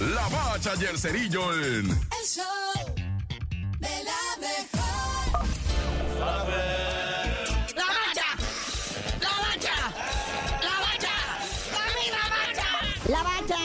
La Bacha y el Cerillo en... El show de la mejor. ¡La bacha! ¡La bacha! ¡La bacha! ¡Dame la bacha! La bacha,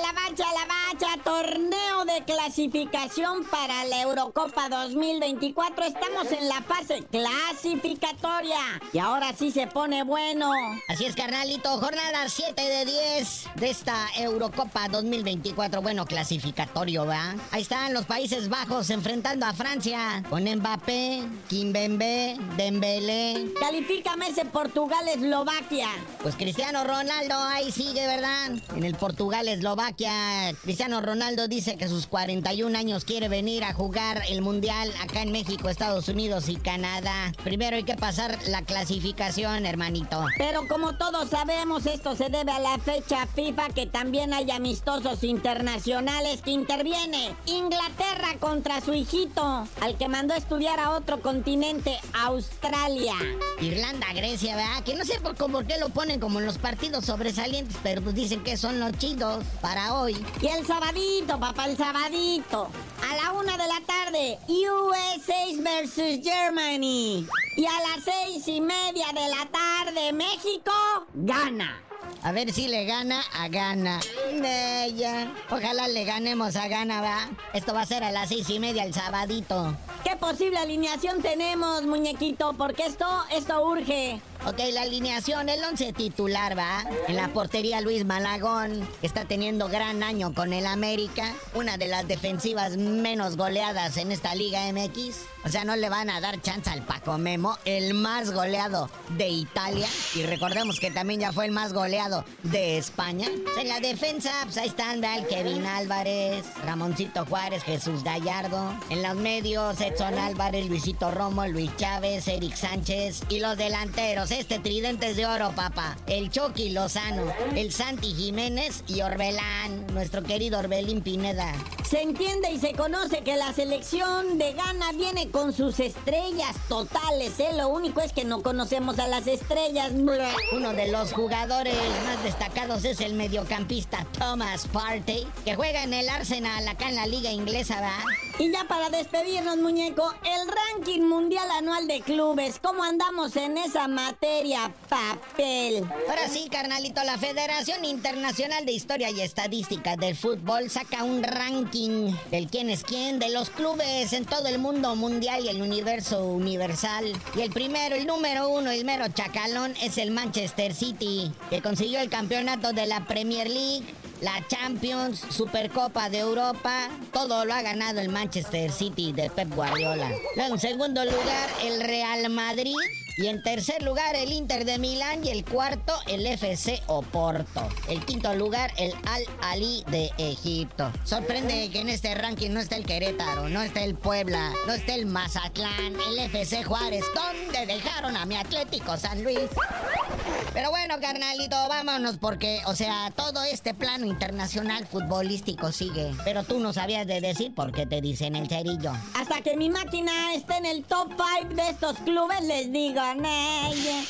la bacha, la bacha, torneo de clasificación para la Eurocopa 2024. Estamos en la fase clasificatoria y ahora sí se pone bueno. Así es, carnalito. Jornada 7 de 10 de esta Eurocopa 2024. Bueno, clasificatorio, ¿va? Ahí están los Países Bajos enfrentando a Francia con Mbappé, Kimbembe, Dembélé. Califícame ese Portugal-Eslovaquia. Pues Cristiano Ronaldo ahí sigue, ¿verdad? En el Portugal-Eslovaquia. Cristiano Ronaldo dice que sus 41 años quiere venir a jugar el Mundial acá en México, Estados Unidos y Canadá. Primero hay que pasar la clasificación, hermanito. Pero como todos sabemos, esto se debe a la fecha FIFA que también hay amistosos internacionales que interviene. Inglaterra contra su hijito, al que mandó a estudiar a otro continente, Australia. Irlanda, Grecia, ¿verdad? Que no sé por, por qué lo ponen como en los partidos sobresalientes, pero pues dicen que son los chidos para hoy. Y el sabadito, papá, el sabadito. A la una de la tarde, USA versus Germany. Y a las seis y media de la tarde, México gana. A ver si le gana a Gana. Bella. Ojalá le ganemos a Gana, ¿va? Esto va a ser a las seis y media el sabadito. ¿Qué posible alineación tenemos, muñequito? Porque esto, esto urge. Ok, la alineación, el once titular, ¿va? En la portería Luis Malagón, que está teniendo gran año con el América. Una de las defensivas menos goleadas en esta Liga MX. O sea, no le van a dar chance al Paco Memo, el más goleado de Italia. Y recordemos que también ya fue el más goleado de España. En la defensa, pues ahí Kevin Álvarez, Ramoncito Juárez, Jesús Gallardo. En los medios, Edson Álvarez, Luisito Romo, Luis Chávez, Eric Sánchez. Y los delanteros, este tridente es de oro, papá. El Chucky Lozano, el Santi Jiménez y Orbelán, nuestro querido Orbelín Pineda. Se entiende y se conoce que la selección de Ghana viene con sus estrellas totales, ¿eh? Lo único es que no conocemos a las estrellas. Uno de los jugadores más destacados es el mediocampista Thomas Partey, que juega en el Arsenal acá en la liga inglesa. Y ya para despedirnos, muñeco, el ranking mundial anual de clubes, ¿cómo andamos en esa materia? Papel. Ahora sí, carnalito, la Federación Internacional de Historia y Estadística del Fútbol saca un ranking del quién es quién de los clubes en todo el mundo mundial y el universo universal. Y el primero, el número uno, el mero chacalón, es el Manchester City, que consiguió el campeonato de la Premier League. La Champions, Supercopa de Europa, todo lo ha ganado el Manchester City de Pep Guardiola. En segundo lugar, el Real Madrid. Y en tercer lugar, el Inter de Milán. Y el cuarto, el FC Oporto. El quinto lugar, el Al Ali de Egipto. Sorprende que en este ranking no está el Querétaro, no está el Puebla, no está el Mazatlán, el FC Juárez. ¿Dónde dejaron a mi Atlético San Luis? Pero bueno, carnalito, vámonos porque, o sea, todo este plano internacional futbolístico sigue. Pero tú no sabías de decir por qué te dicen el cerillo. Hasta que mi máquina esté en el top 5 de estos clubes, les digo, "Ney".